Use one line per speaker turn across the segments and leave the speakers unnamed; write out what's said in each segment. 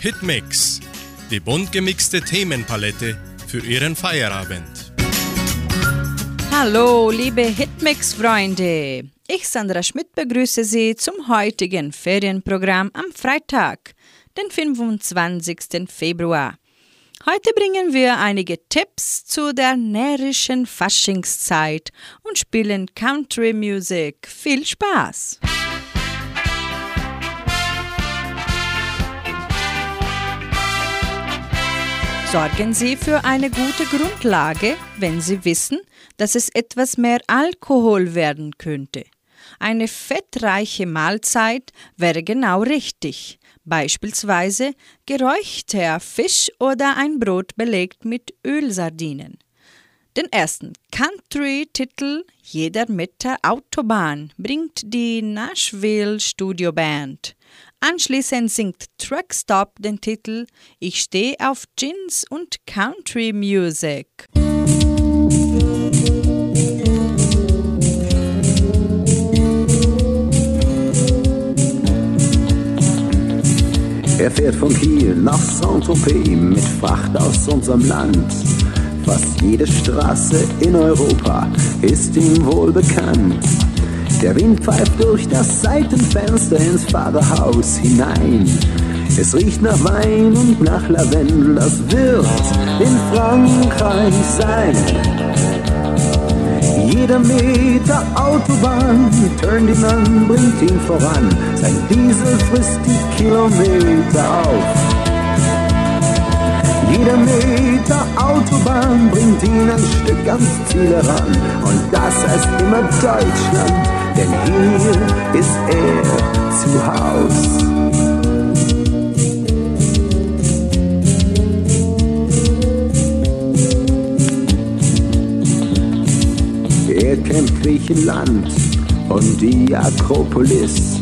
Hitmix, die bunt gemixte Themenpalette für Ihren Feierabend.
Hallo, liebe Hitmix-Freunde. Ich, Sandra Schmidt, begrüße Sie zum heutigen Ferienprogramm am Freitag, den 25. Februar. Heute bringen wir einige Tipps zu der närrischen Faschingszeit und spielen Country Music. Viel Spaß! Sorgen Sie für eine gute Grundlage, wenn Sie wissen, dass es etwas mehr Alkohol werden könnte. Eine fettreiche Mahlzeit wäre genau richtig, beispielsweise geräuchter Fisch oder ein Brot belegt mit Ölsardinen. Den ersten Country-Titel Jeder mit der Autobahn bringt die Nashville Studio Band. Anschließend singt Truckstop den Titel Ich stehe auf Jeans und Country Music.
Er fährt von Kiel nach Saint-Tropez mit Fracht aus unserem Land. Fast jede Straße in Europa ist ihm wohl bekannt. Der Wind pfeift durch das Seitenfenster ins Fahrerhaus hinein. Es riecht nach Wein und nach Lavendel, das wird in Frankreich sein. Jeder Meter Autobahn turnt ihn an, bringt ihn voran. Sein Diesel frisst die Kilometer auf. Jeder Meter Autobahn bringt ihn ein Stück ans Ziel heran. Und das heißt immer Deutschland denn hier ist er zu Haus. Er kennt Griechenland und die Akropolis.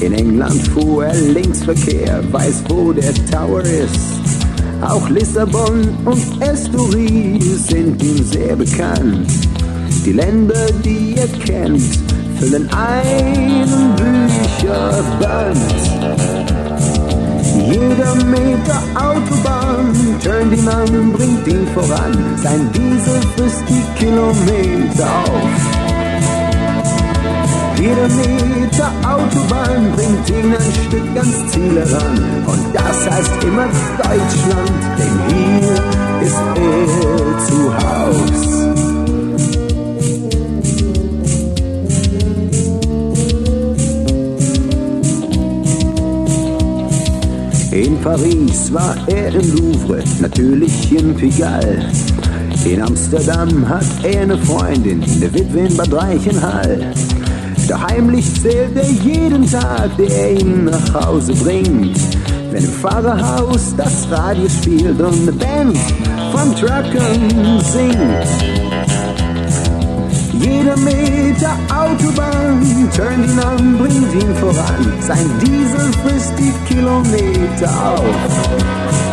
In England fuhr er Linksverkehr, weiß wo der Tower ist. Auch Lissabon und Estoril sind ihm sehr bekannt. Die Länder, die er kennt, füllen einen Bücherband. Jeder Meter Autobahn turnt ihn an, bringt ihn voran. Sein Diesel frisst die Kilometer auf. Jeder Meter Autobahn bringt ihn ein Stück ans Ziel heran. Und das heißt immer Deutschland, denn hier ist er zu Haus. In Paris war er im Louvre, natürlich in Pigalle. In Amsterdam hat er eine Freundin, eine Witwe in Bad Reichenhall. Heimlich zählt er jeden Tag, der ihn nach Hause bringt. Wenn im Fahrerhaus das Radio spielt und eine Band von Truckern singt. Jeder Meter Autobahn turnt ihn an, bringt ihn voran. Sein Diesel frisst die Kilometer auf.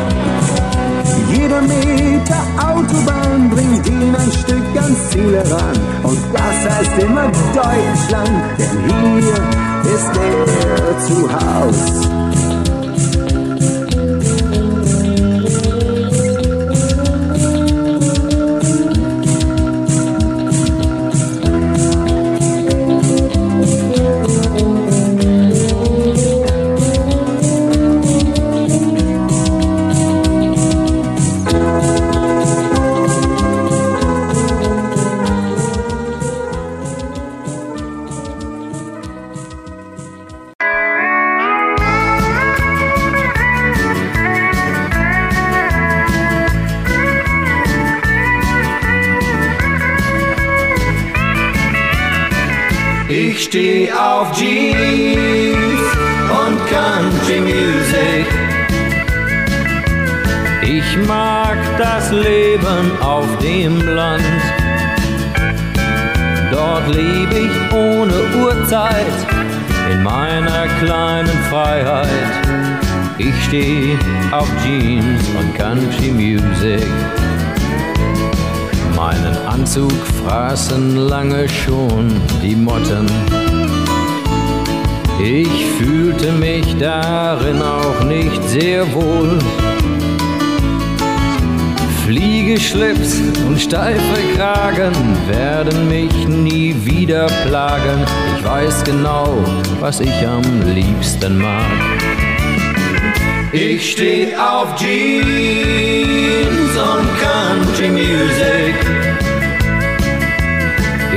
Jeder Autobahn bringt ihn ein Stück ans Ziel heran. Und das heißt immer Deutschland, denn hier ist er zu Haus.
Steife Kragen werden mich nie wieder plagen. Ich weiß genau, was ich am liebsten mag. Ich steh auf Jeans und Country Music.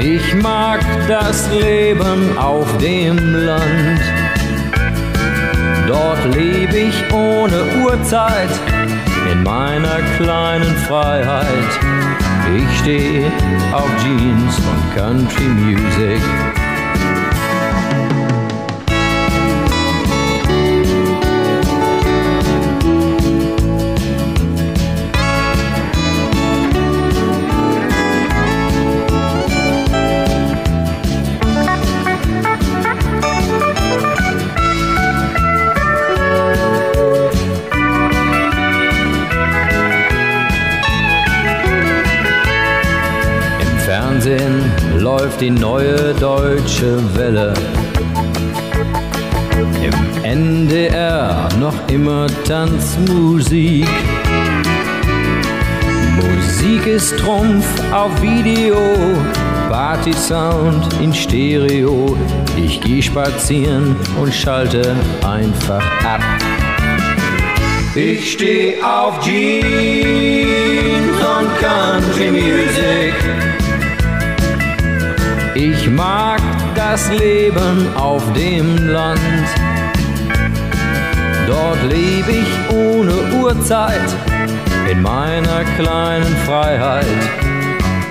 Ich mag das Leben auf dem Land. Dort lebe ich ohne Uhrzeit in meiner kleinen Freiheit. Ich stehe auf Jeans und Country Music. Läuft die neue deutsche Welle. Im NDR noch immer Tanzmusik. Musik ist Trumpf auf Video, Party-Sound in Stereo. Ich geh spazieren und schalte einfach ab. Ich steh auf Jeans und Country Music. Ich mag das Leben auf dem Land. Dort lebe ich ohne Uhrzeit in meiner kleinen Freiheit.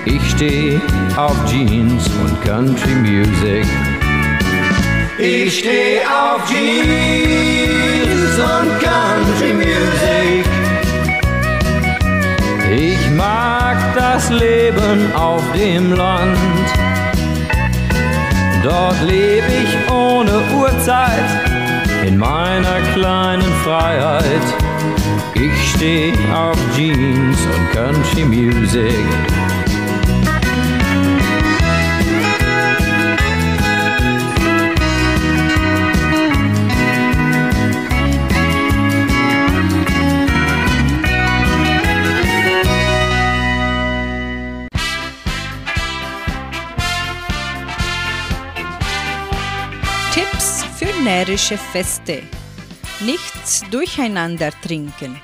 Ich steh auf Jeans und Country Music. Ich steh auf Jeans und Country Music. Ich mag das Leben auf dem Land. Dort lebe ich ohne Uhrzeit in meiner kleinen Freiheit. Ich steh auf Jeans und Country Music.
Närrische Feste. Nichts durcheinander trinken.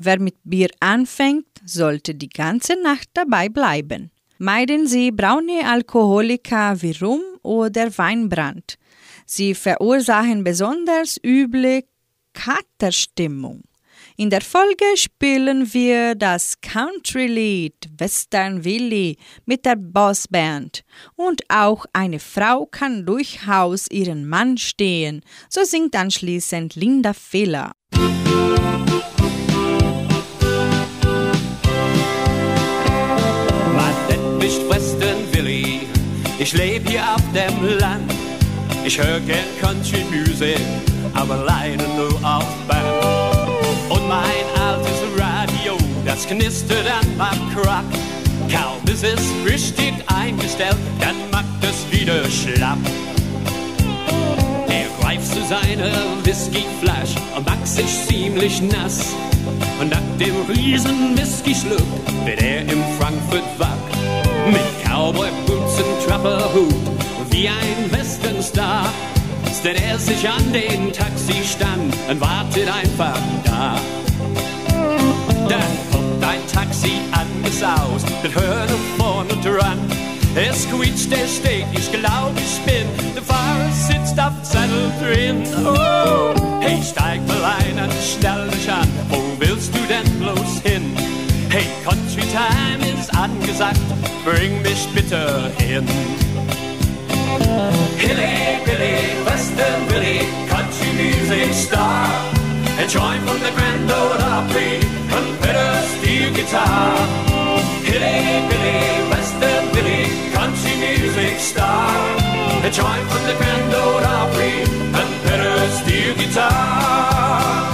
Wer mit Bier anfängt, sollte die ganze Nacht dabei bleiben. Meiden Sie braune Alkoholika wie Rum oder Weinbrand. Sie verursachen besonders üble Katerstimmung. In der Folge spielen wir das Country-Lied Western Willie mit der Bossband. Und auch eine Frau kann durchaus ihren Mann stehen, so singt anschließend Linda Fehler.
Man mich Western Willie, ich lebe hier auf dem Land. Ich höre gern Country Music, aber leider nur auf Band. Mein altes Radio, das knistert an meinem Krack. Kaum ist es richtig eingestellt, dann macht es wieder schlapp. Er greift zu seiner Whiskyflasche und macht sich ziemlich nass. Und nach dem riesen Whisky-Schluck wird er im Frankfurt wack. Mit Cowboy-Boots und Trapperhut, wie ein Westernstar stellt er sich an den Taxistand und wartet einfach da. Dann kommt ein Taxi angesaust, mit Hörner vorne dran. Es quietscht, er steht, ich glaub, ich bin. Der Fahrer sitzt auf dem Sattel drin. Oh, hey, steig mal ein und stell dich an. Wo willst du denn bloß hin? Hey, Country Time ist angesagt, bring mich bitte hin. Hilly Billy, Western Willie, country music star. A joint from the Grand Ole Opry, and better steel guitar. Hilly Billy, Western Willie, country music star. A joint from the Grand Ole Opry, and better steel guitar.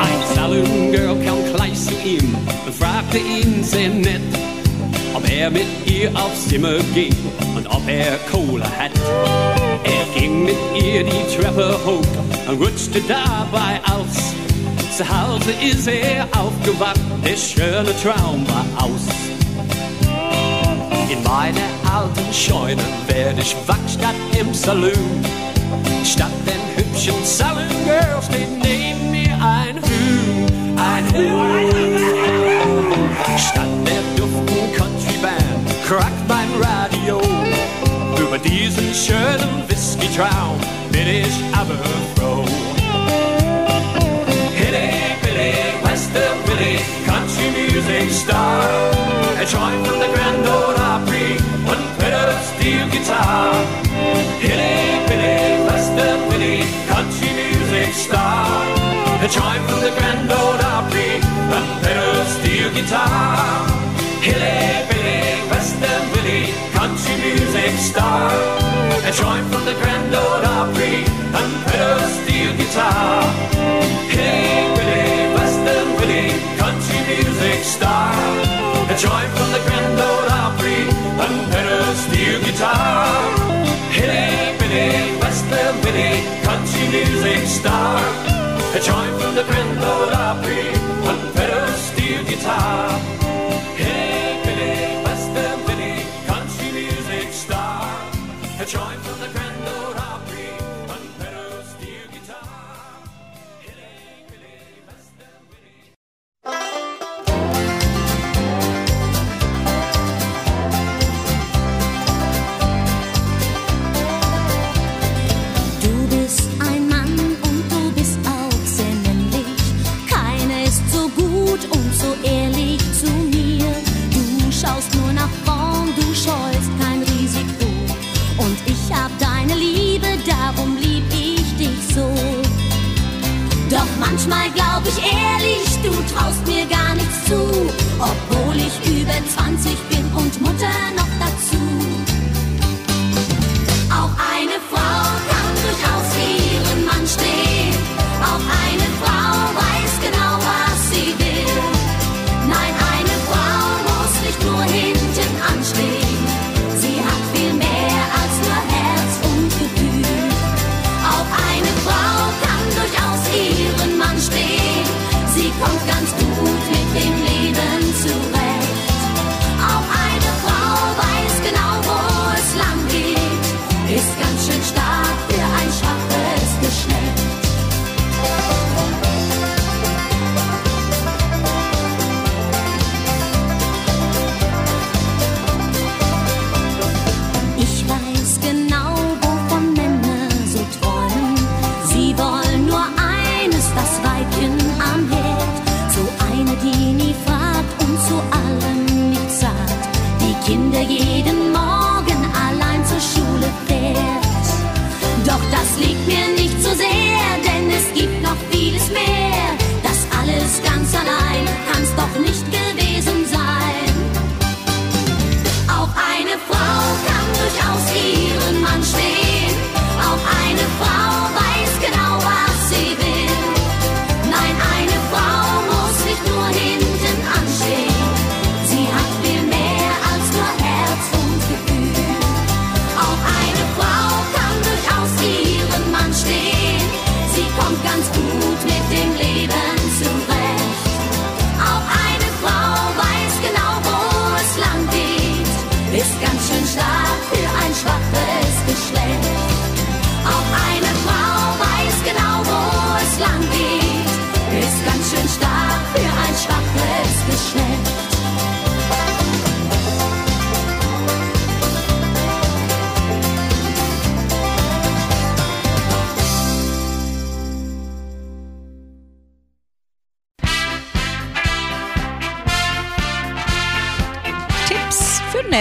Ein Saloon Girl kam gleich zu ihm und fragte ihn sehr nett,
er mit ihr aufs Zimmer ging und ob er Kohle hat. Er ging mit ihr die Treppe hoch und rutschte dabei aus. Zu Hause ist er aufgewacht, der schöne Traum war aus. In meiner alten Scheune werde ich wach statt im Saloon. Statt den hübschen Saloon Girls steht neben mir ein Huhn, ein Huhn. Statt der Band crackt mein Radio. Über diesen schönen Whisky-Traum bin ich aber froh. Hilly, Billy, Western Billy, Country Music Star. Er träumt von der Grand Ole Opry und Pedal Steel Guitar. Hilly, Billy, Western Billy, Country Music Star. Er träumt von der Grand Ole Opry und Pedal Steel Guitar. Hilly, Music Star. Er träumt von der Grand Ole Opry und Pedal Steel Guitar. Hey Billy, Western Billy, Country Music Star. Er träumt von der Grand Ole Opry und Pedal Steel Guitar. Hey Billy, Western Billy, Country Music Star. Er träumt von der Grand Ole Opry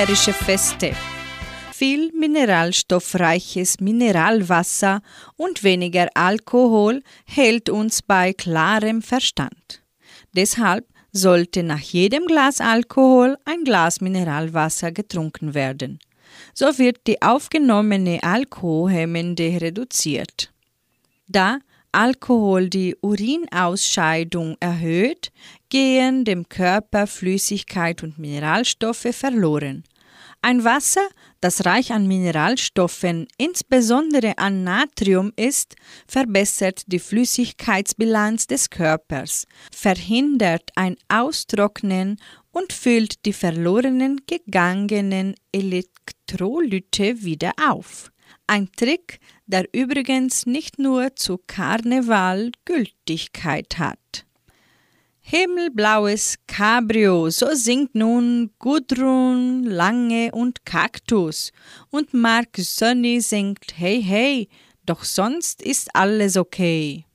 Närrische Feste. Viel mineralstoffreiches Mineralwasser und weniger Alkohol hält uns bei klarem Verstand. Deshalb sollte nach jedem Glas Alkohol ein Glas Mineralwasser getrunken werden. So wird die aufgenommene Alkoholhemmende reduziert. Da Alkohol die Urinausscheidung erhöht, gehen dem Körper Flüssigkeit und Mineralstoffe verloren. Ein Wasser, das reich an Mineralstoffen, insbesondere an Natrium ist, verbessert die Flüssigkeitsbilanz des Körpers, verhindert ein Austrocknen und füllt die verlorenen gegangenen Elektrolyte wieder auf. Ein Trick, der übrigens nicht nur zu Karneval Gültigkeit hat. Himmelblaues Cabrio, so singt nun Gudrun, Lange und Kaktus. Und Mark Sonny singt Hey Hey, doch sonst ist alles okay.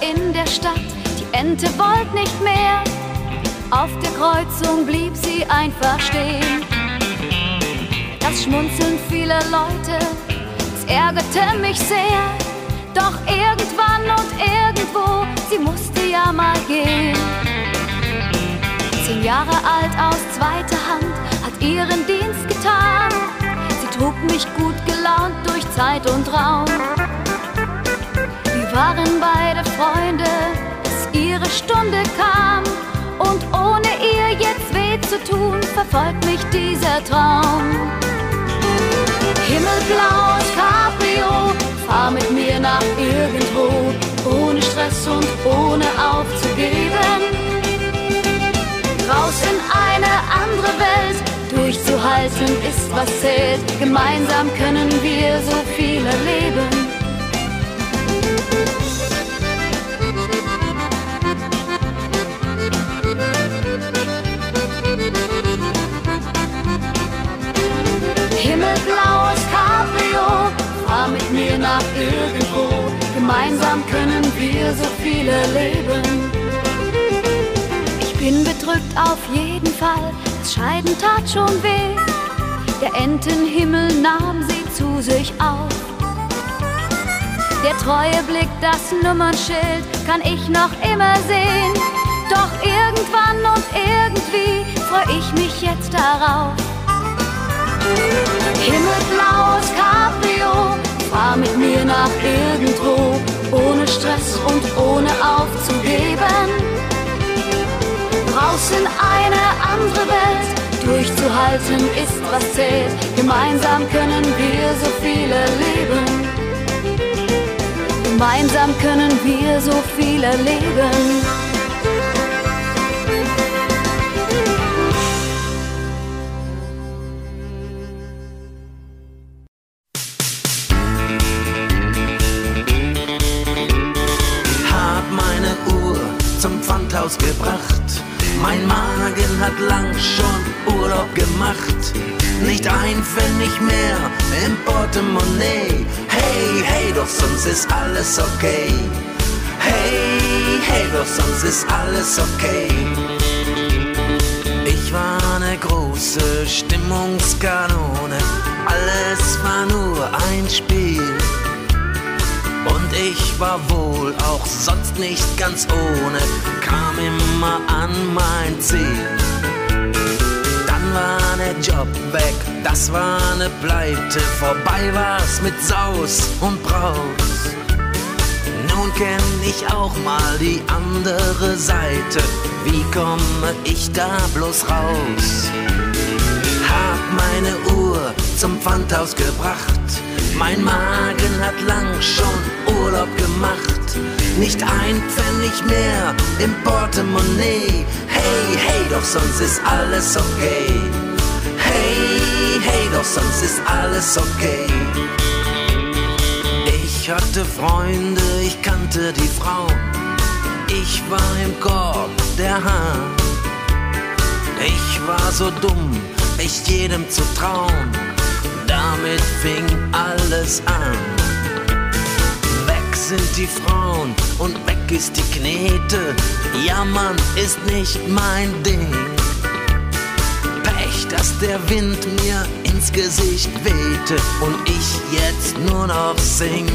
In der Stadt, die Ente wollte nicht mehr. Auf der Kreuzung blieb sie einfach stehen. Das Schmunzeln vieler Leute, es ärgerte mich sehr. Doch irgendwann und irgendwo, sie musste ja mal gehen. Zehn Jahre alt aus zweiter Hand, hat ihren Dienst getan. Sie trug mich gut gelaunt durch Zeit und Raum waren beide Freunde, bis ihre Stunde kam. Und ohne ihr jetzt weh zu tun, verfolgt mich dieser Traum. Himmelblaues Cabrio, fahr mit mir nach irgendwo, ohne Stress und ohne aufzugeben. Raus in eine andere Welt, durchzuhalten ist was zählt. Gemeinsam können wir so viel erleben. Nach irgendwo. Gemeinsam können wir so viel erleben. Ich bin bedrückt auf jeden Fall, das Scheiden tat schon weh. Der Entenhimmel nahm sie zu sich auf. Der treue Blick, das Nummernschild kann ich noch immer sehen. Doch irgendwann und irgendwie freu ich mich jetzt darauf. Himmelblaues Cabrio, fahr mit mir nach irgendwo, ohne Stress und ohne aufzugeben. Raus in eine andere Welt, durchzuhalten ist was zählt. Gemeinsam können wir so viel erleben. Gemeinsam können wir so viel erleben.
Ist alles okay. Hey, hey, doch sonst ist alles okay. Ich war eine große Stimmungskanone. Alles war nur ein Spiel. Und ich war wohl auch sonst nicht ganz ohne, kam immer an mein Ziel. Der Job weg, das war ne Pleite, vorbei war's mit Saus und Braus. Nun kenn ich auch mal die andere Seite, wie komme ich da bloß raus? Hab meine Uhr zum Pfandhaus gebracht, mein Magen hat lang schon Urlaub gemacht. Nicht ein Pfennig mehr im Portemonnaie. Hey, hey, doch sonst ist alles okay. Hey, hey, doch sonst ist alles okay. Ich hatte Freunde, ich kannte die Frauen. Ich war im Korb der Hahn. Ich war so dumm, echt jedem zu trauen. Damit fing alles an. Weg sind die Frauen und weg ist die Knete. Jammern ist nicht mein Ding. Dass der Wind mir ins Gesicht wehte und ich jetzt nur noch sing.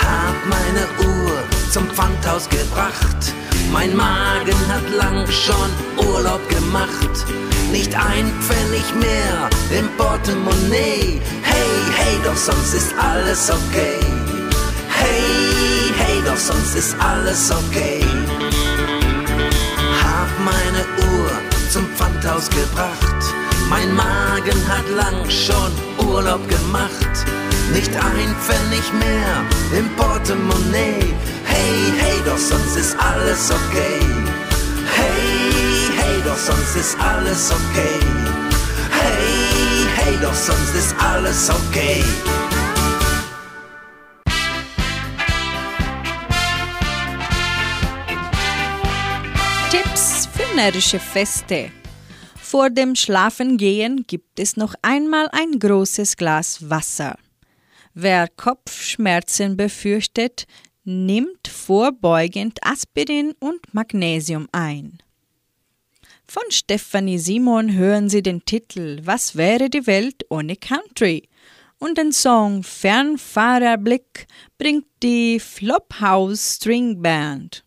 hab meine Uhr zum Pfandhaus gebracht. Mein Magen hat lang schon Urlaub gemacht. Nicht ein Pfennig mehr im Portemonnaie. Hey, hey, doch sonst ist alles okay. Hey, hey, doch sonst ist alles okay. Hab meine Uhr zum Pfandhaus gebracht. Mein Magen hat lang schon Urlaub gemacht. Nicht ein Pfennig mehr im Portemonnaie. Hey, hey, doch sonst ist alles okay. Hey, hey, doch sonst ist alles okay. Hey, hey, doch sonst ist alles okay.
Närrische Feste. Vor dem Schlafengehen gibt es noch einmal ein großes Glas Wasser. Wer Kopfschmerzen befürchtet, nimmt vorbeugend Aspirin und Magnesium ein. Von Stephanie Simon hören Sie den Titel Was wäre die Welt ohne Country? Und den Song Fernfahrerblick bringt die Flophouse String Band.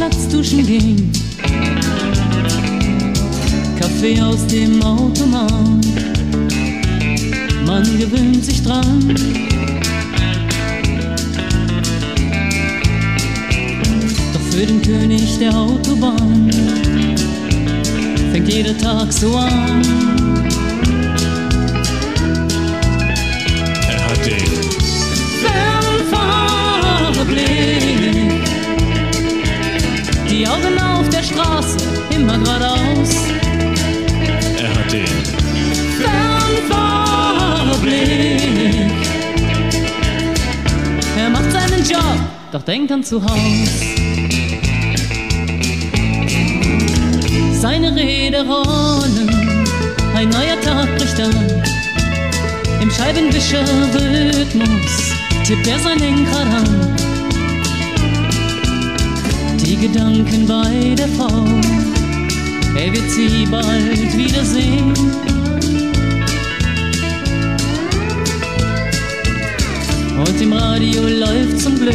Rastplatz duschen gehen. Kaffee aus dem Automat, man gewöhnt sich dran. Doch für den König der Autobahn fängt jeder Tag so an. Immer geradeaus.
Er hat den
Fernfahrerblick. Er macht seinen Job, doch denkt an zu Haus. Seine Rede rollen, Ein neuer Tag bricht an. Im Scheibenwischer-Rhythmus tippt er sein Lenkrad an. Die Gedanken bei der Frau, er wird sie bald wiedersehen. Und im Radio läuft zum Glück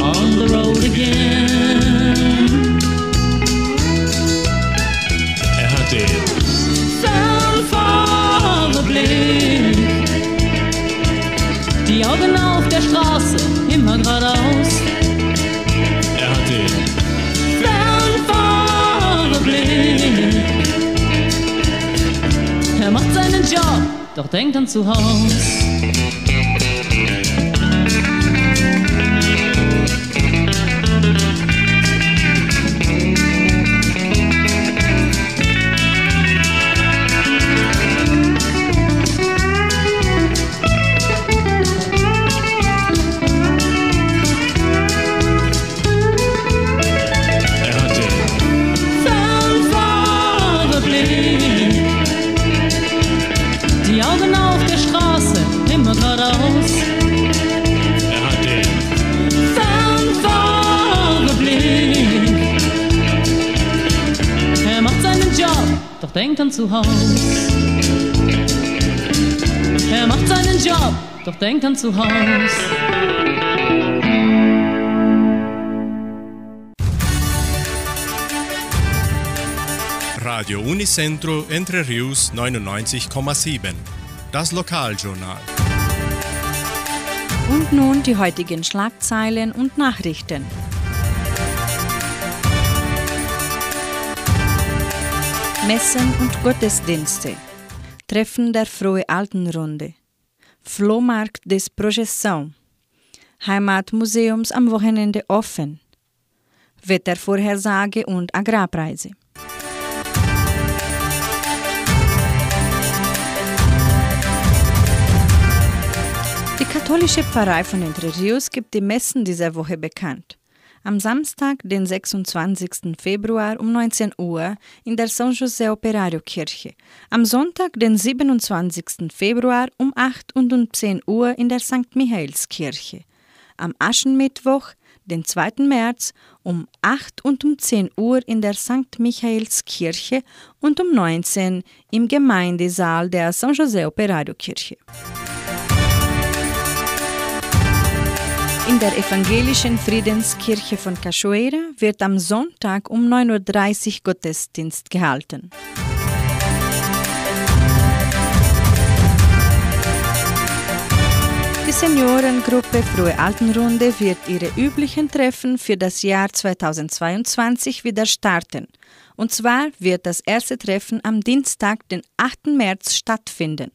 On the Road Again.
Er hat den
Blick. Die Augen auf der Straße, immer geradeaus. Doch denkt an zu Haus. Die Augen auf der Straße, immer geradeaus.
Er hat den
Blick. Er macht seinen Job, doch denkt an zu Haus. Er macht seinen Job, doch denkt an zu Haus.
Radio Unicentro Entre Rius 99,7. Das Lokaljournal.
Und nun die heutigen Schlagzeilen und Nachrichten. Messen und Gottesdienste. Treffen der Frohe Altenrunde. Flohmarkt des Projeção. Heimatmuseums am Wochenende offen. Wettervorhersage und Agrarpreise. Katholische Pfarrei von Entre Rios gibt die Messen dieser Woche bekannt. Am Samstag, den 26. Februar um 19 Uhr in der São José Operario Kirche. Am Sonntag, den 27. Februar um 8 und um 10 Uhr in der St. Michaelskirche. Am Aschenmittwoch, den 2. März um 8 und um 10 Uhr in der St. Michaelskirche und um 19 im Gemeindesaal der São José Operario Kirche. In der evangelischen Friedenskirche von Cachoeira wird am Sonntag um 9.30 Uhr Gottesdienst gehalten. Die Seniorengruppe Frohe Altenrunde wird ihre üblichen Treffen für das Jahr 2022 wieder starten. Und zwar wird das erste Treffen am Dienstag, den 8. März stattfinden.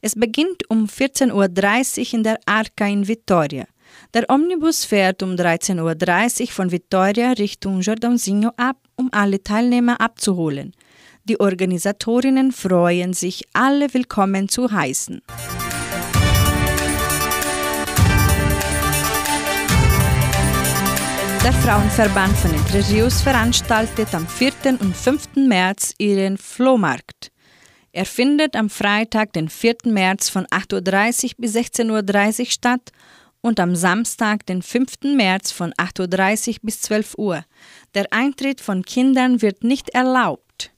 Es beginnt um 14.30 Uhr in der Arca in Vitoria. Der Omnibus fährt um 13.30 Uhr von Vitoria Richtung Jordãozinho ab, um alle Teilnehmer abzuholen. Die Organisatorinnen freuen sich, alle willkommen zu heißen. Der Frauenverband von Entre Rios veranstaltet am 4. und 5. März ihren Flohmarkt. Er findet am Freitag, den 4. März von 8.30 Uhr bis 16.30 Uhr statt und am Samstag, den 5. März von 8.30 Uhr bis 12 Uhr. Der Eintritt von Kindern wird nicht erlaubt.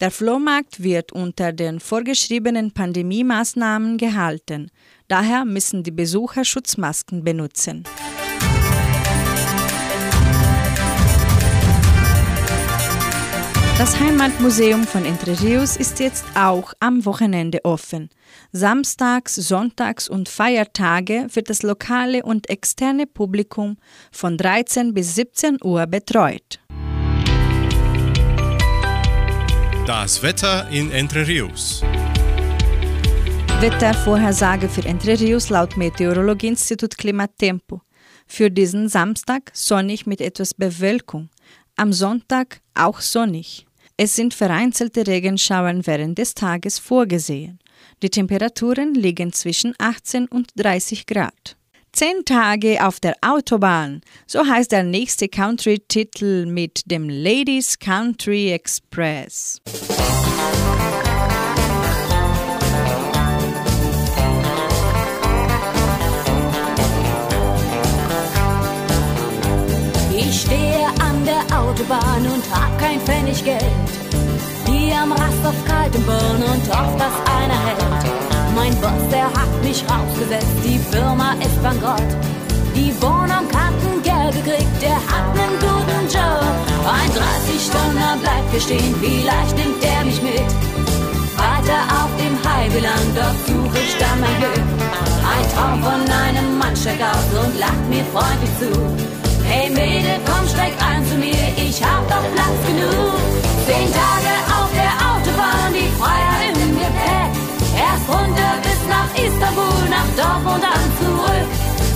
Der Flohmarkt wird unter den vorgeschriebenen Pandemiemaßnahmen gehalten. Daher müssen die Besucher Schutzmasken benutzen. Das Heimatmuseum von Entre Rios ist jetzt auch am Wochenende offen. Samstags, Sonntags und Feiertage wird das lokale und externe Publikum von 13 bis 17 Uhr betreut.
Das Wetter in Entre Rios.
Wettervorhersage für Entre Rios laut Meteorologieinstitut Klimatempo. Für diesen Samstag sonnig mit etwas Bewölkung. Am Sonntag auch sonnig. Es sind vereinzelte Regenschauern während des Tages vorgesehen. Die Temperaturen liegen zwischen 18 und 30 Grad. 10 Tage auf der Autobahn. So heißt der nächste Country-Titel mit dem Ladies Country Express.
Ich stehe an der Autobahn und hab kein Pfennig Geld. Am Rast auf kaltem Boden und hofft, dass einer hält. Mein Boss, der hat mich rausgesetzt, die Firma ist bankrott. Die Wohnung hat ein Geld gekriegt, der hat einen guten Job. Ein 30-Stunde bleibt bestehen, vielleicht nimmt der mich mit. Weiter auf dem Heibeland, dort suche ich dann mein Glück. Ein Traum von einem Mann steigt aus und lacht mir freundlich zu. Hey Mädel, komm, steig ein zu mir, ich hab doch Platz genug. Zehn Tage auf Autobahn, die Freiheit im Gepäck. Erst runter bis nach Istanbul, nach Dortmund dann zurück.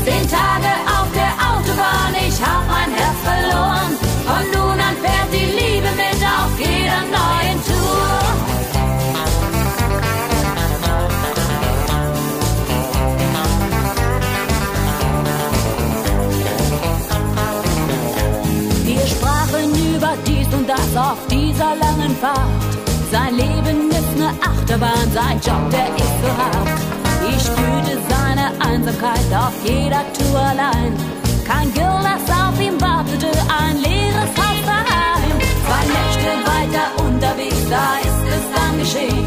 Zehn Tage auf der Autobahn, ich hab mein Herz verloren. Von nun an fährt die Liebe mit auf jeder neuen Tour. Wir sprachen über dies und das auf dieser langen Fahrt. Sein Job, der ist so hart. Ich spürte seine Einsamkeit auf jeder Tour allein. Kein Girl, das auf ihm wartete, ein leeres Haus daheim. Zwei Nächte weiter unterwegs, da ist es dann geschehen.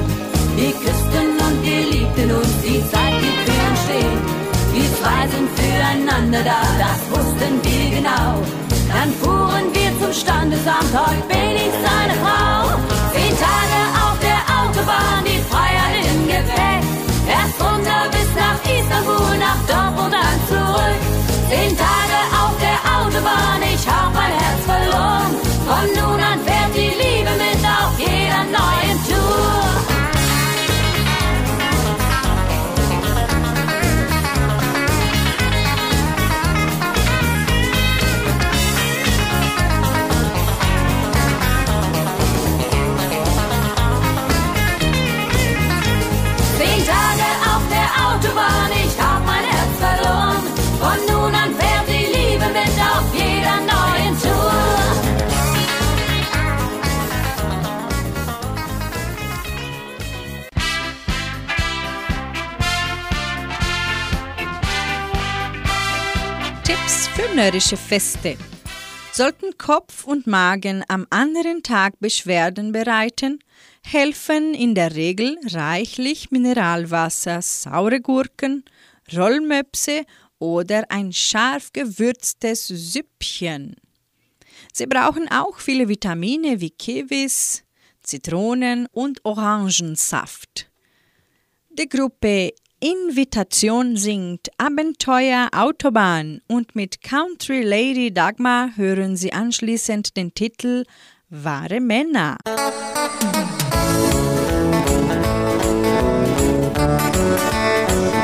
Wir küssten und wir liebten uns, die Zeit blieb für uns stehen. Wir zwei sind füreinander da, das wussten wir genau. Dann fuhren wir zum Standesamt, heute bin ich seine Frau. Zehn Tage auf der Autobahn, runter bis nach Istanbul, nach Dortmund dann zurück. Zehn Tage auf der Autobahn,
närrische Feste. Sollten Kopf und Magen am anderen Tag Beschwerden bereiten, helfen in der Regel reichlich Mineralwasser, saure Gurken, Rollmöpse oder ein scharf gewürztes Süppchen. Sie brauchen auch viele Vitamine wie Kiwis, Zitronen und Orangensaft. Die Gruppe Invitation singt Abenteuer Autobahn und mit Country Lady Dagmar hören Sie anschließend den Titel Wahre Männer.
Stockfinstere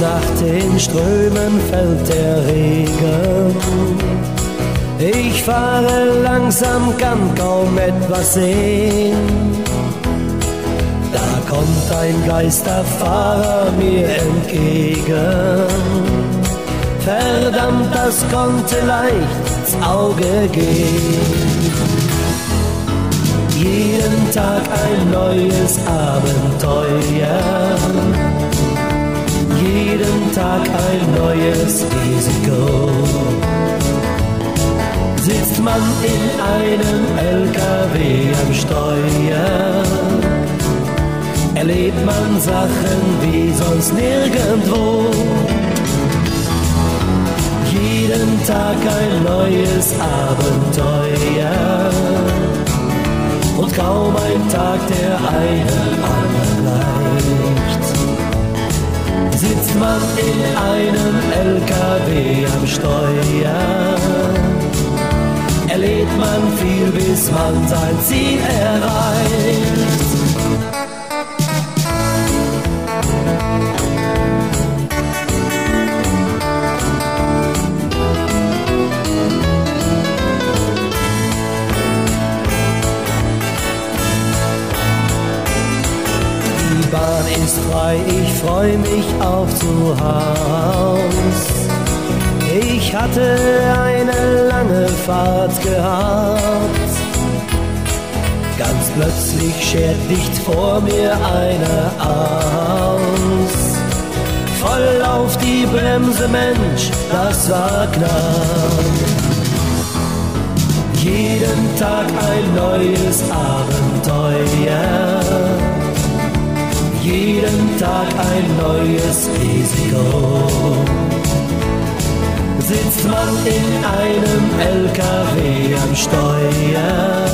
Nacht, in Strömen fällt der Regen. Ich fahre langsam, kann kaum etwas sehen. Da kommt ein Geisterfahrer mir entgegen. Verdammt, das konnte leicht ins Auge gehen. Jeden Tag ein neues Abenteuer. Jeden Tag ein neues Risiko. Sitzt man in einem LKW am Steuer, erlebt man Sachen wie sonst nirgendwo. Jeden Tag ein neues Abenteuer und kaum ein Tag, der einem anderen gleicht. Sitzt man in einem LKW am Steuer, erlebt man viel, bis man sein Ziel erreicht. Ist frei, ich freu mich auf zu Haus. Ich hatte eine lange Fahrt gehabt.
Ganz plötzlich schert dicht vor mir einer aus. Voll auf die Bremse, Mensch, das war knapp. Jeden Tag ein neues Abenteuer. Jeden Tag ein neues Risiko. Sitzt man in einem LKW am Steuer,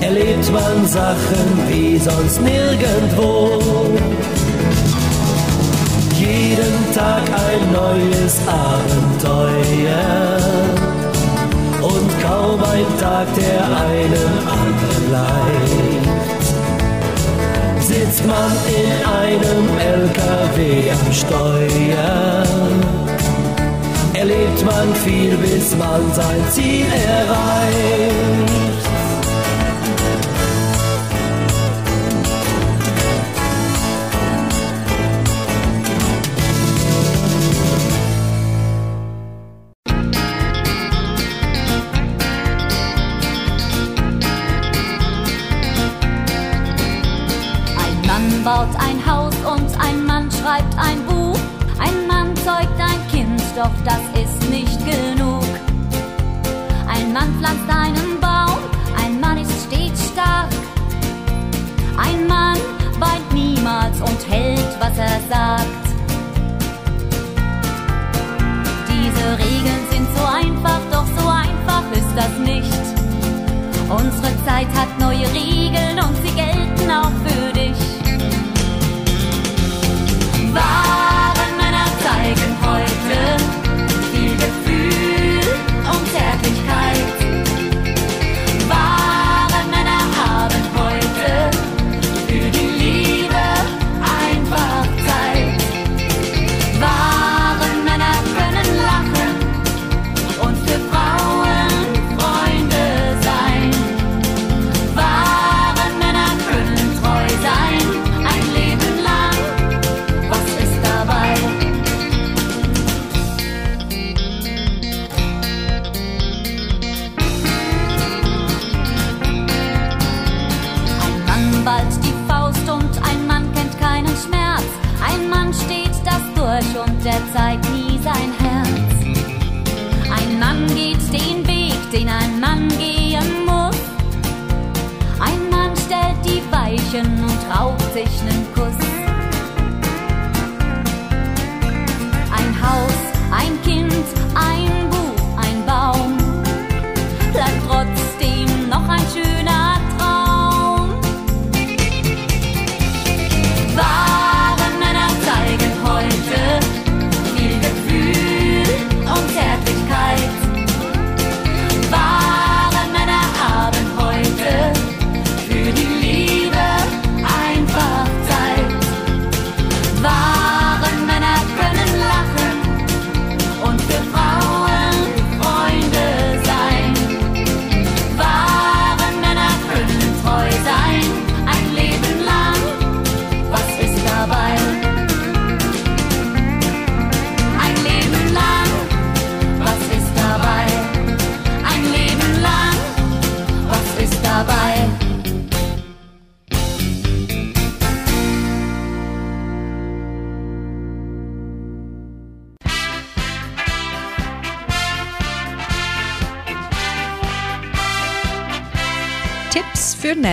erlebt man Sachen wie sonst nirgendwo. Jeden Tag ein neues Abenteuer und kaum ein Tag, der einem anderen gleicht. Sitzt man in einem LKW am Steuer, erlebt man viel, bis man sein Ziel erreicht.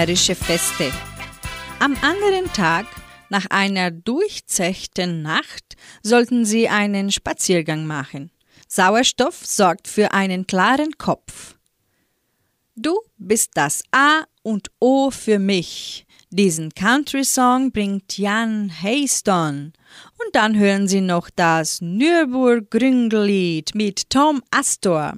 Närrische Feste. Am anderen Tag, nach einer durchzechten Nacht, sollten Sie einen Spaziergang machen. Sauerstoff sorgt für einen klaren Kopf. Du bist das A und O für mich. Diesen Country-Song bringt Jan Hayston. Und dann hören Sie noch das Nürburgring-Lied mit Tom Astor.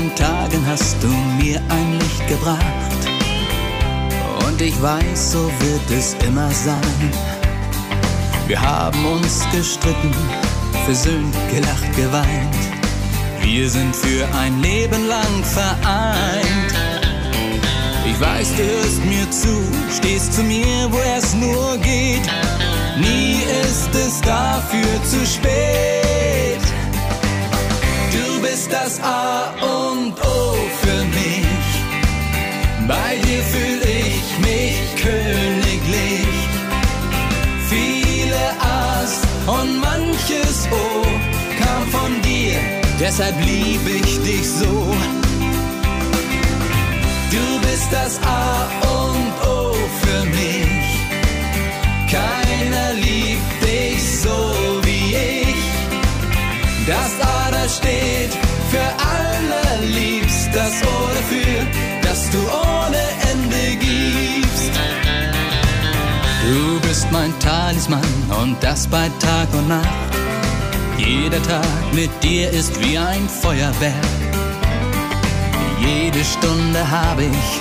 Dunklen Tagen hast du mir ein Licht gebracht. Und ich weiß, so wird es immer sein. Wir haben uns gestritten, versöhnt, gelacht, geweint. Wir sind für ein Leben lang vereint. Ich weiß, weiß, du hörst mir zu, stehst zu mir, wo es nur geht. Nie ist es dafür zu spät. Du bist das A und O für mich. Bei dir fühl ich mich königlich. Viele A's und manches O kam von dir, deshalb lieb ich dich so. Du bist das A und O für mich. Keiner liebt dich so wie ich. Das A, steht für allerliebst. Das O dafür, dass du ohne Ende gibst. Du bist mein Talisman und das bei Tag und Nacht. Jeder Tag mit dir ist wie ein Feuerwerk. Jede Stunde habe ich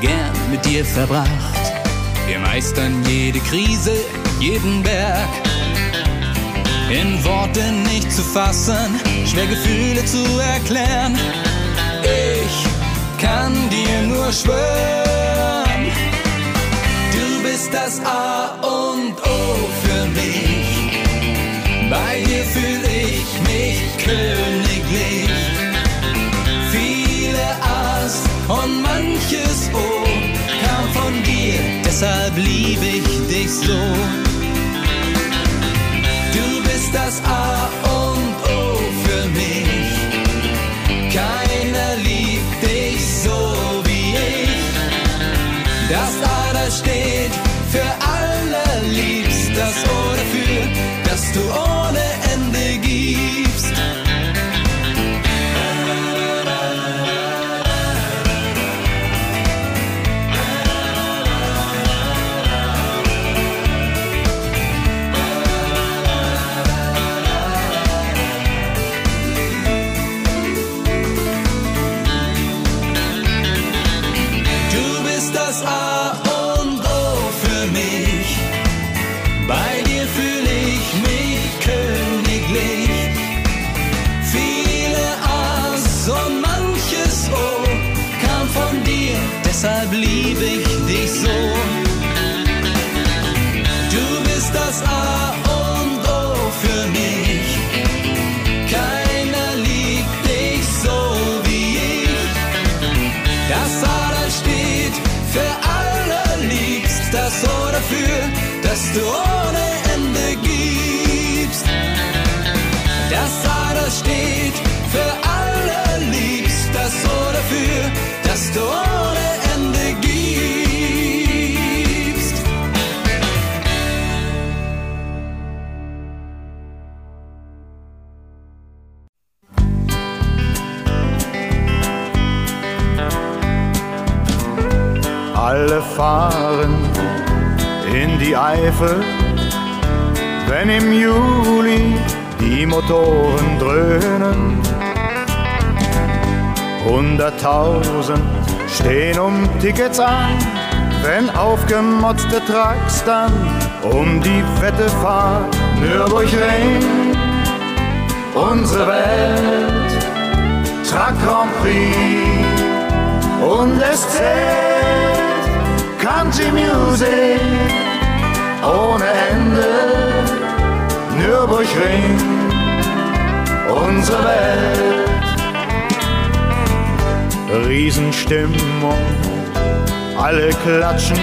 gern mit dir verbracht. Wir meistern jede Krise, jeden Berg. In Worte nicht zu fassen, schwer Gefühle zu erklären. Ich kann dir nur schwören, du bist das A und O für mich. Bei dir fühl ich mich königlich. Viele A's und manches O kam von dir, deshalb liebe ich dich so. Das A und O für mich. Keiner liebt dich so wie ich. Das A, das steht für allerliebst. Das O dafür, dass du du ohne Ende gibst. Das A, das steht für allerliebst, das O dafür, dass du ohne Ende gibst.
Alle fahren in die Eifel, wenn im Juli die Motoren dröhnen. Hunderttausend stehen um Tickets an, wenn aufgemotzte Trucks dann um die Wette fahren. Nürburgring, unsere Welt, Truck Grand Prix und es zählt Country Music ohne Ende. Nürburgring, unsere Welt. Riesenstimmung, alle klatschen,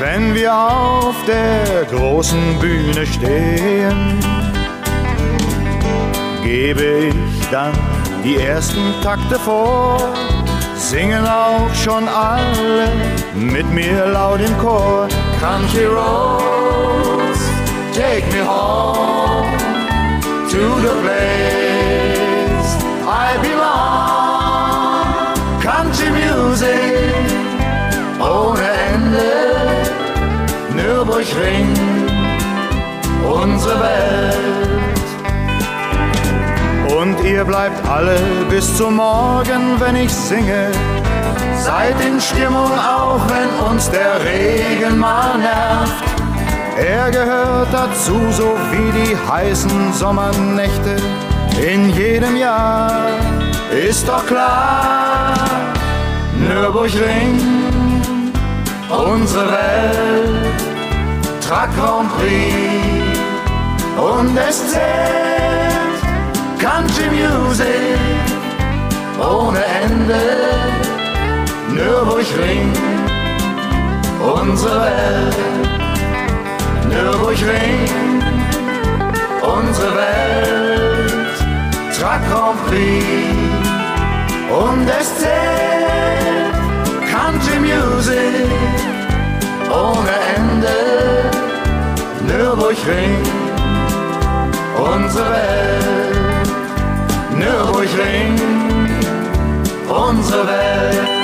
wenn wir auf der großen Bühne stehen. Gebe ich dann die ersten Takte vor, singen auch schon alle mit mir laut im Chor. Country Roads, take me home to the place I belong. Country Music ohne Ende, Nürburgring, unsere Welt. Und ihr bleibt alle bis zum Morgen, wenn ich singe. Seid in Stimmung, auch wenn uns der Regen mal nervt. Er gehört dazu, so wie die heißen Sommernächte in jedem Jahr. Ist doch klar, Nürburgring, unsere Welt, Truck Grand Prix und es zählt Country Music ohne Ende. Nürburgring, unsere Welt, Nürburgring, unsere Welt, Truck Grand Prix. Und es zählt Country Music. Ohne Ende. Nürburgring, unsere Welt. Nürburgring, unsere Welt.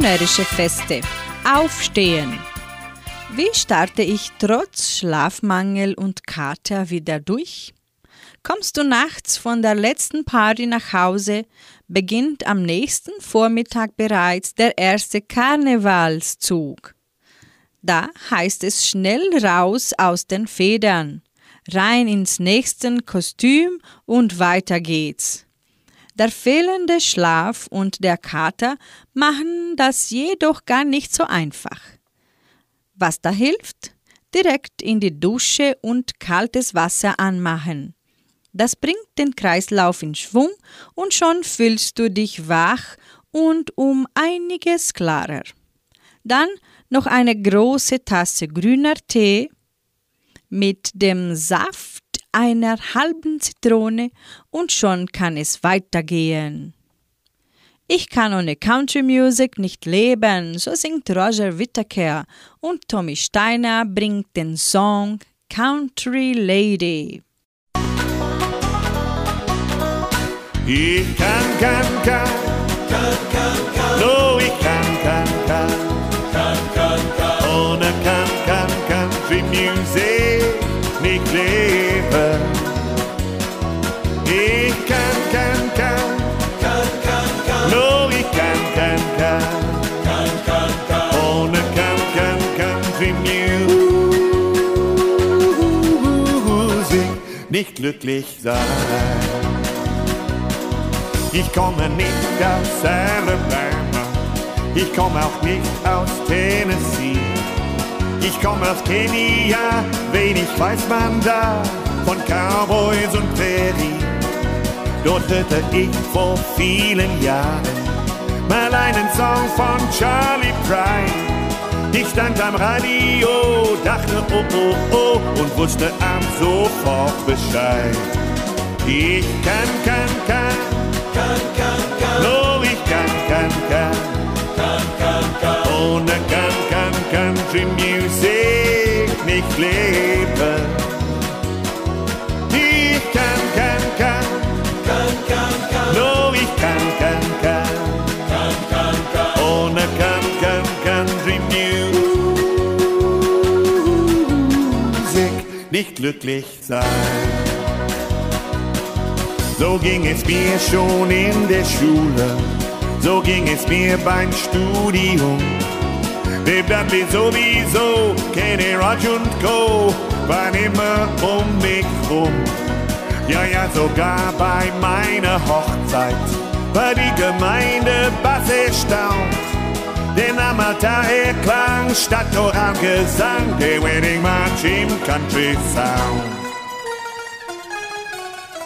Närrische Feste. Aufstehen. Wie starte ich trotz Schlafmangel und Kater wieder durch? Kommst du nachts von der letzten Party nach Hause, beginnt am nächsten Vormittag bereits der erste Karnevalszug. Da heißt es schnell raus aus den Federn, rein ins nächste Kostüm und weiter geht's. Der fehlende Schlaf und der Kater machen das jedoch gar nicht so einfach. Was da hilft? Direkt in die Dusche und kaltes Wasser anmachen. Das bringt den Kreislauf in Schwung und schon fühlst du dich wach und um einiges klarer. Dann noch eine große Tasse grüner Tee mit dem Saft einer halben Zitrone und schon kann es weitergehen. Ich kann ohne Country Music nicht leben, so singt Roger Whittaker und Tommy Steiner bringt den Song Country Lady.
Ich kann, kann, kann, kann, kann, kann. No, ich kann, kann, leben. Ich kann, kann, kann, kann, kann, kann. No, ich kann, kann, kann, kann, kann, kann. Ohne kann, kann, Country Music nicht glücklich sein. Ich komme nicht aus Alabama, ich komme auch nicht aus Tennessee. Ich komme aus Kenia, wenig weiß man da von Cowboys und Prärie. Dort hörte ich vor vielen Jahren mal einen Song von Charlie Pride. Ich stand am Radio, dachte oh oh oh und wusste ab sofort Bescheid. Ich kann, kann, kann kann, kann, kann. No, ich kann, kann, kann. Kann, kann, kann. Ohne kann, kann, Country Music nicht leben. Nicht glücklich sein. So ging es mir schon in der Schule, so ging es mir beim Studium. Wir Dudley sowieso, Kenny Roger und Co. waren immer um mich rum. Ja, ja, sogar bei meiner Hochzeit war die Gemeinde bass erstaunt. Denn am Altar erklang statt Chorangesang der Wedding March im Country Sound.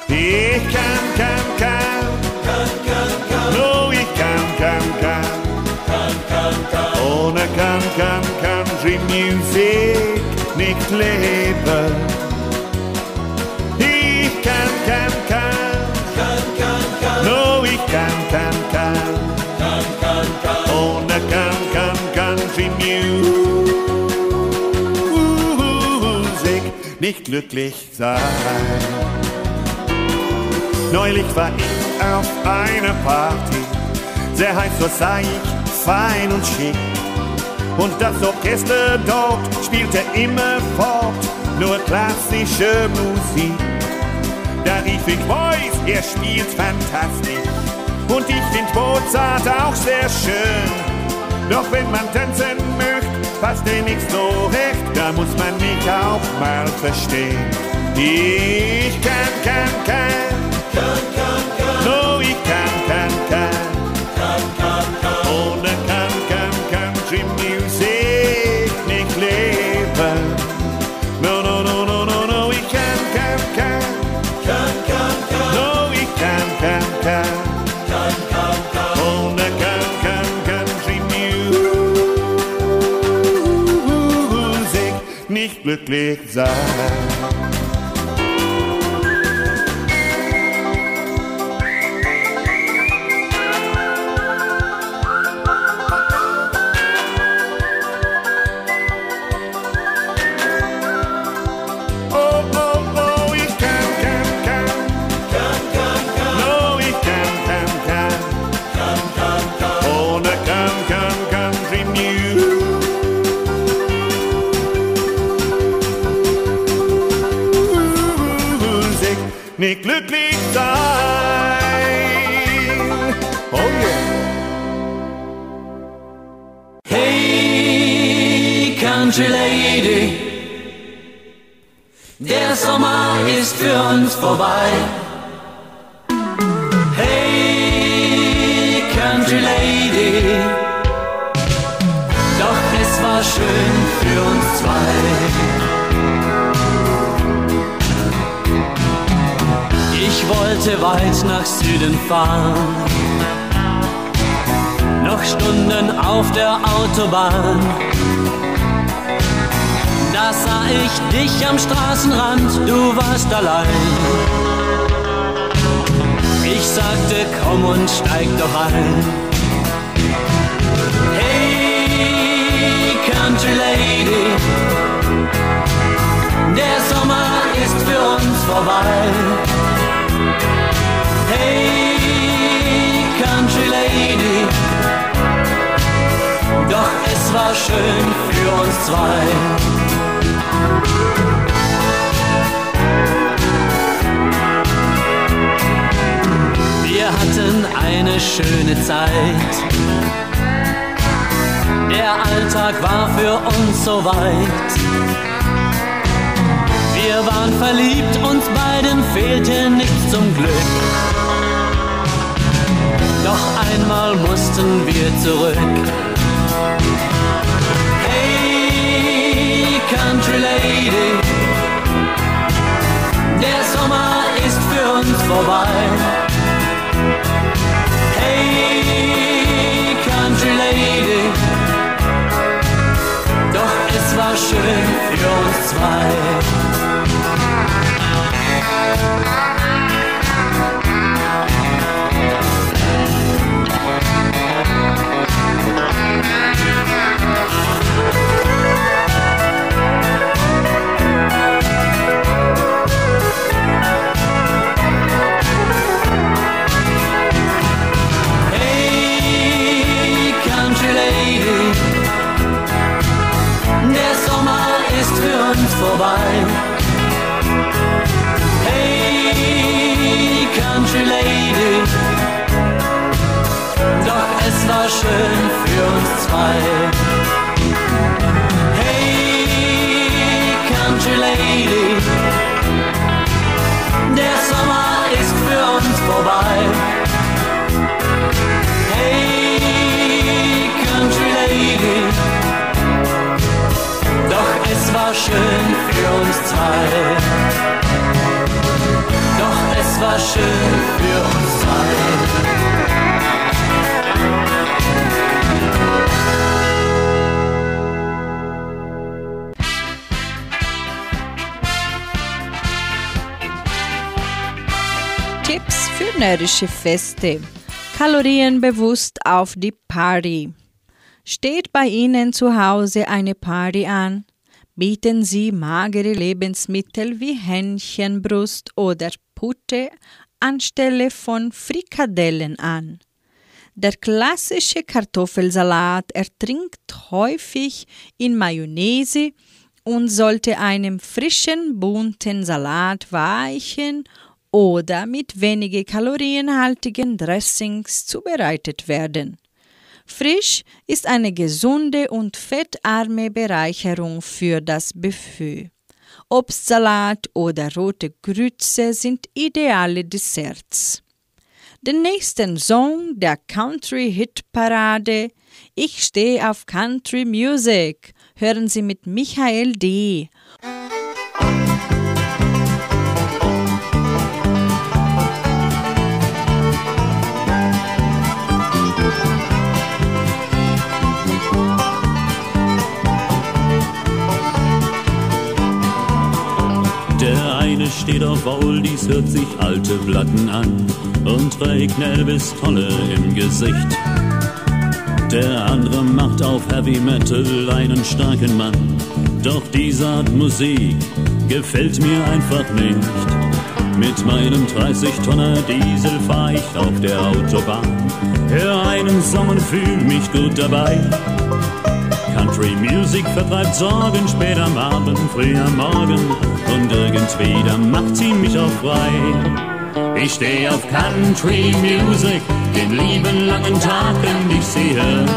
Ich kann, kann, kann, kann, kann, kann. No, ich kann, kann, kann, kann, kann, kann. Ohne kann, kann, Country Music nicht leben. Ich kann, kann, kann, kann, kann, kann. No, ich kann, kann, kann, Nicht glücklich sein. Neulich war ich auf einer Party, sehr heiß, ich fein und schick. Und das Orchester dort spielte immer fort nur klassische Musik. Da rief ich Voice, er spielt fantastisch. Und ich find Mozart auch sehr schön. Doch wenn man tanzen möchte, passt dir nicht so recht, da muss man mich auch mal verstehen. Ich kann, kann, kann, kann, kann, glücklich sein. Nicht glücklich sein. Oh yeah.
Hey, Country Lady, der Sommer ist für uns vorbei. Wollte weit nach Süden fahren, noch Stunden auf der Autobahn. Da sah ich dich am Straßenrand, du warst allein. Ich sagte, komm und steig doch ein. Hey, Country Lady, der Sommer ist für uns vorbei. Doch es war schön für uns zwei. Wir hatten eine schöne Zeit. Der Alltag war für uns so weit. Wir waren verliebt, uns beiden fehlte nichts zum Glück. Doch einmal mussten wir zurück. Hey, Country Lady, der Sommer ist für uns vorbei. Hey, Country Lady, doch es war schön für uns zwei. Es war schön für uns zwei. Hey, Country Lady, der Sommer ist für uns vorbei. Hey, Country Lady, doch es war schön für uns zwei. Doch es war schön für uns zwei.
Närrische Feste. Kalorienbewusst auf die Party. Steht bei Ihnen zu Hause eine Party an? Bieten Sie magere Lebensmittel wie Hähnchenbrust oder Putte anstelle von Frikadellen an. Der klassische Kartoffelsalat ertrinkt häufig in Mayonnaise und sollte einem frischen, bunten Salat weichen oder mit wenige kalorienhaltigen Dressings zubereitet werden. Frisch ist eine gesunde und fettarme Bereicherung für das Buffet. Obstsalat oder rote Grütze sind ideale Desserts. Den nächsten Song der Country-Hit-Parade Ich stehe auf Country Music hören Sie mit Michael D.
steht auf Oldies, hört sich alte Platten an und trägt ne Elvis-Tonne im Gesicht. Der andere macht auf Heavy Metal einen starken Mann. Doch diese Art Musik gefällt mir einfach nicht. Mit meinem 30-Tonner Diesel fahr ich auf der Autobahn. Hör einen Song und fühl mich gut dabei. Country Music vertreibt Sorgen spät am Abend, früh am Morgen und irgendwie da macht sie mich auch frei. Ich steh auf Country Music, den lieben langen Tag kann ich sie hören.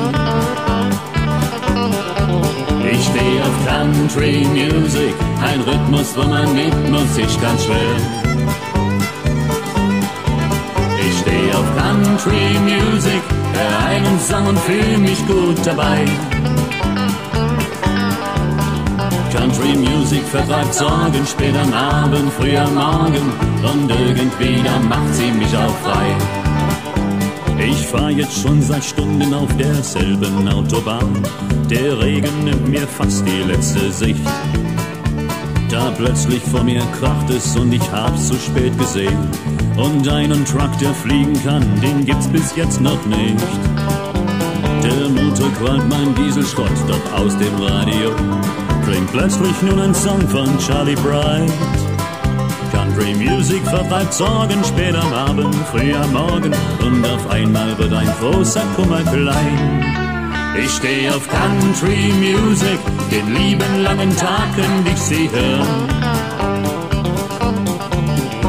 Ich steh auf Country Music, ein Rhythmus, wo man mit muss, ich kann schwören. Ich steh auf Country Music, hör einen Song und fühl mich gut dabei. Country Music vertreibt Sorgen spät am Abend, früh am Morgen und irgendwie da macht sie mich auch frei. Ich fahr jetzt schon seit Stunden auf derselben Autobahn. Der Regen nimmt mir fast die letzte Sicht. Da plötzlich vor mir kracht es und ich hab's zu spät gesehen. Und einen Truck, der fliegen kann, den gibt's bis jetzt noch nicht. Der Motor qualmt mein Dieselschrott, doch aus dem Radio klingt plötzlich nun ein Song von Charlie Bright. Country Music vertreibt Sorgen spät am Abend, früh am Morgen und auf einmal wird ein großer Kummer klein. Ich steh auf Country Music, den lieben langen Tag und ich sie hören.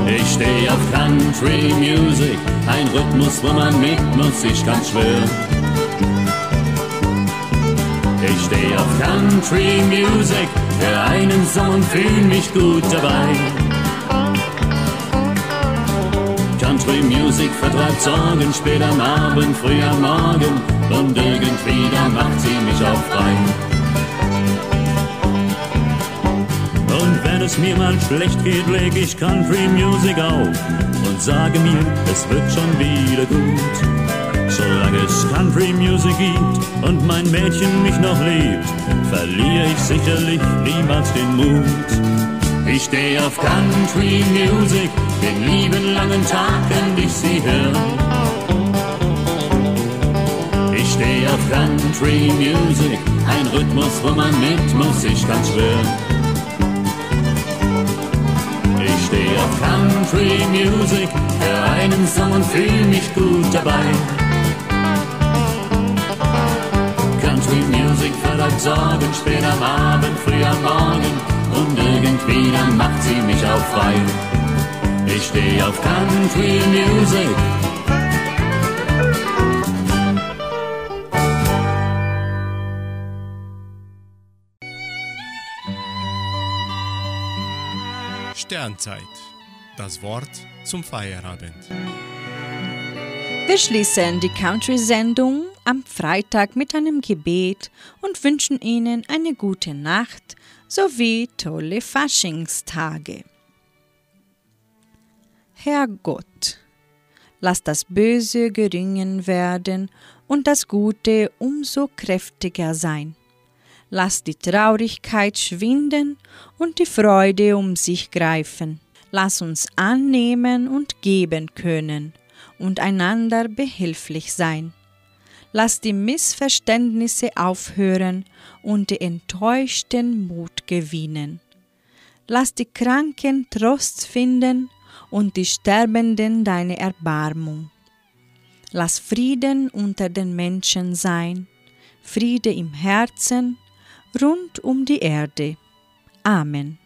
Ich steh auf Country Music, ein Rhythmus, wo man mit muss, ich kann schwören. Ich steh auf Country Music, hör einen Song und fühl mich gut dabei. Country Music vertreibt Sorgen spät am Abend, früh am Morgen und irgendwie da macht sie mich auch frei. Und wenn es mir mal schlecht geht, leg ich Country Music auf und sage mir, es wird schon wieder gut. Country Music gibt und mein Mädchen mich noch liebt, verliere ich sicherlich niemals den Mut. Ich steh auf Country Music, den lieben langen Tag und ich sie hören. Ich steh auf Country Music, ein Rhythmus, wo man mit muss, ich kann schwören. Ich steh auf Country Music, hör einen Song und fühl mich gut dabei. Country Music verleiht Sorgen spät am Abend, früh am Morgen und irgendwie dann macht sie mich auch frei. Ich steh auf Country Music.
Sternzeit. Das Wort zum Feierabend.
Wir schließen die Country-Sendung am Freitag mit einem Gebet und wünschen Ihnen eine gute Nacht sowie tolle Faschingstage. Herr Gott, lass das Böse geringen werden und das Gute umso kräftiger sein. Lass die Traurigkeit schwinden und die Freude um sich greifen. Lass uns annehmen und geben können und einander behilflich sein. Lass die Missverständnisse aufhören und die Enttäuschten Mut gewinnen. Lass die Kranken Trost finden und die Sterbenden deine Erbarmung. Lass Frieden unter den Menschen sein, Friede im Herzen, rund um die Erde. Amen.